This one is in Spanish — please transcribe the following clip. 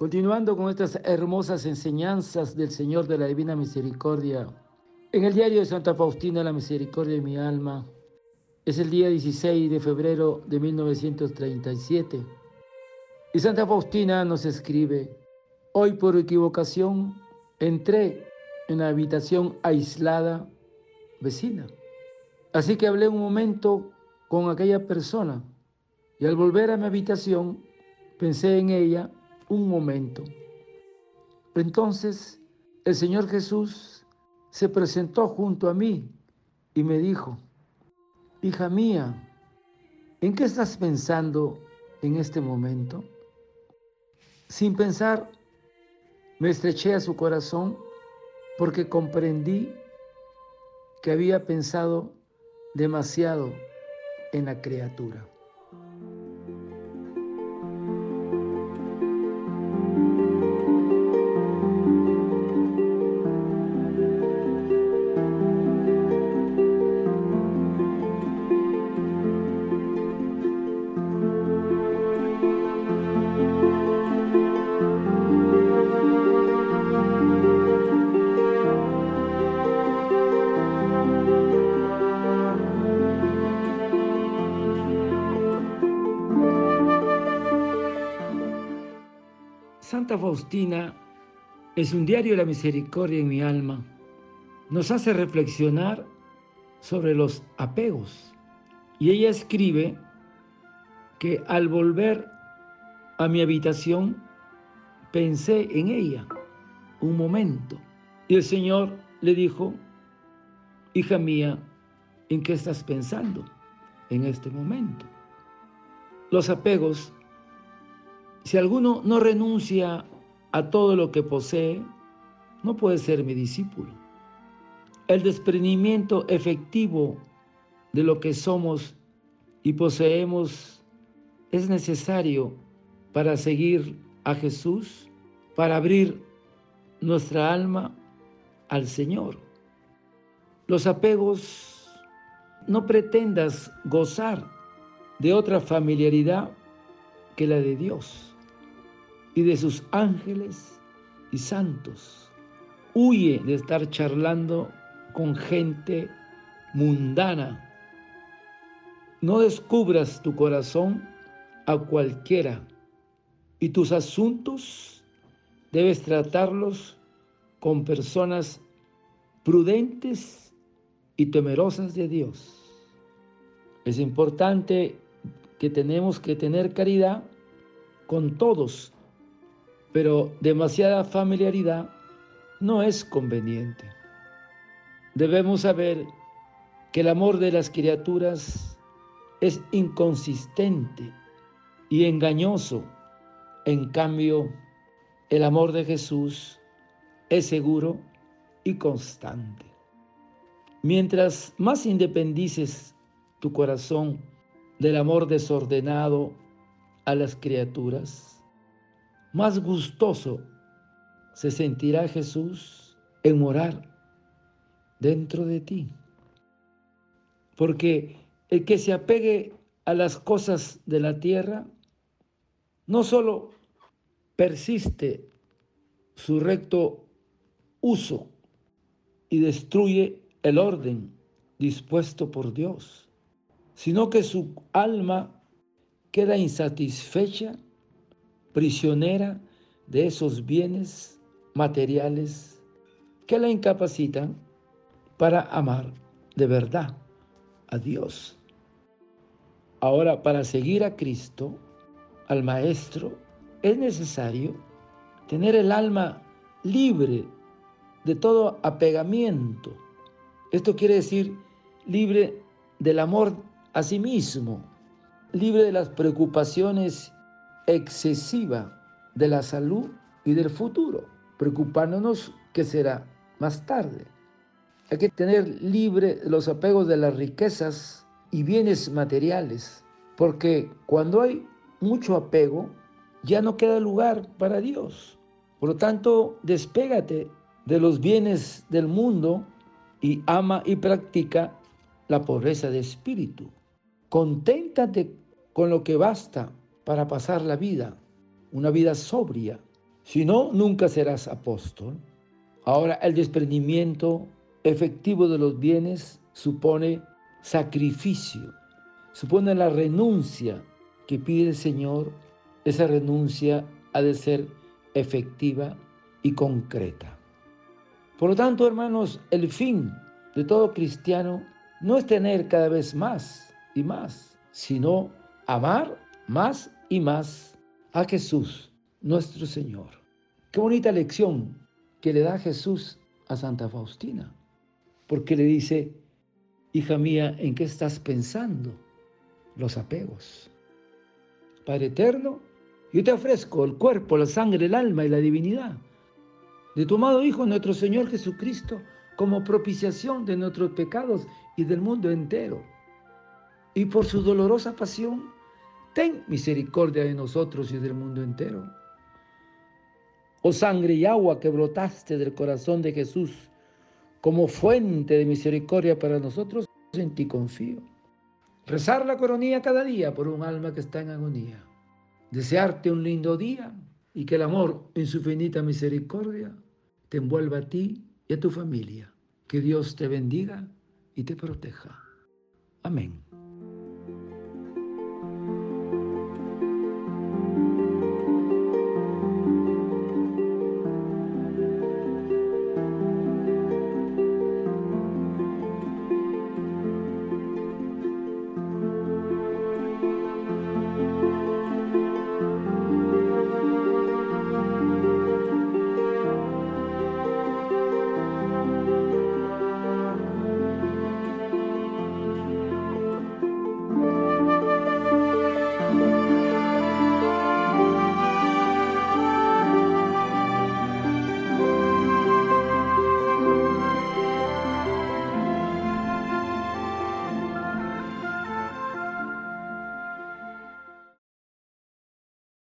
Continuando con estas hermosas enseñanzas del Señor de la Divina Misericordia, en el diario de Santa Faustina, la misericordia de mi alma, es el día 16 de febrero de 1937. Y Santa Faustina nos escribe, hoy por equivocación entré en la habitación aislada vecina. Así que hablé un momento con aquella persona y al volver a mi habitación pensé en ella un momento. Entonces el Señor Jesús se presentó junto a mí y me dijo, hija mía, ¿en qué estás pensando en este momento? Sin pensar, me estreché a su corazón porque comprendí que había pensado demasiado en la criatura. Santa Faustina es un diario de la misericordia en mi alma. Nos hace reflexionar sobre los apegos. Y ella escribe que al volver a mi habitación pensé en ella un momento. Y el Señor le dijo, hija mía, ¿en qué estás pensando en este momento? Los apegos si alguno no renuncia a todo lo que posee, no puede ser mi discípulo. El desprendimiento efectivo de lo que somos y poseemos es necesario para seguir a Jesús, para abrir nuestra alma al Señor. Los apegos, no pretendas gozar de otra familiaridad que la de Dios y de sus ángeles y santos. Huye de estar charlando con gente mundana. No descubras tu corazón a cualquiera y tus asuntos debes tratarlos con personas prudentes y temerosas de Dios. Es importante que tenemos que tener caridad con todos pero demasiada familiaridad no es conveniente. Debemos saber que el amor de las criaturas es inconsistente y engañoso. En cambio, el amor de Jesús es seguro y constante. Mientras más independices tu corazón del amor desordenado a las criaturas, más gustoso se sentirá Jesús en morar dentro de ti. Porque el que se apegue a las cosas de la tierra, no solo persiste su recto uso y destruye el orden dispuesto por Dios, sino que su alma queda insatisfecha prisionera de esos bienes materiales que la incapacitan para amar de verdad a Dios. Ahora, para seguir a Cristo, al Maestro, es necesario tener el alma libre de todo apegamiento. Esto quiere decir libre del amor a sí mismo, libre de las preocupaciones excesiva de la salud y del futuro, preocupándonos que será más tarde. Hay que tener libre los apegos de las riquezas y bienes materiales, porque cuando hay mucho apego, ya no queda lugar para Dios. Por lo tanto, despégate de los bienes del mundo y ama y practica la pobreza de espíritu. Conténtate con lo que basta para pasar la vida, una vida sobria, Si no, nunca serás apóstol. Ahora, el desprendimiento efectivo de los bienes supone sacrificio, supone la renuncia que pide el Señor. Esa renuncia ha de ser efectiva y concreta. Por lo tanto, hermanos, el fin de todo cristiano no es tener cada vez más y más, sino amar más y más a Jesús, nuestro Señor. Qué bonita lección que le da Jesús a Santa Faustina, porque le dice, hija mía, ¿en qué estás pensando? Los apegos. Padre eterno, yo te ofrezco el cuerpo, la sangre, el alma y la divinidad de tu amado Hijo, nuestro Señor Jesucristo, como propiciación de nuestros pecados y del mundo entero. Y por su dolorosa pasión, ten misericordia de nosotros y del mundo entero. Oh sangre y agua que brotaste del corazón de Jesús como fuente de misericordia para nosotros, en ti confío. Rezar la coronilla cada día por un alma que está en agonía. Desearte un lindo día y que el amor en su finita misericordia te envuelva a ti y a tu familia. Que Dios te bendiga y te proteja. Amén.